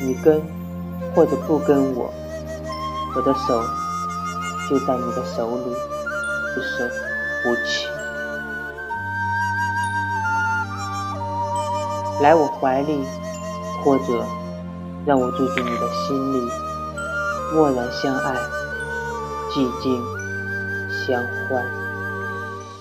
你跟或者不跟我，我的手就在你的手里，不舍不弃。来我怀里，或者让我住进你的心里，默然相爱，寂静相欢。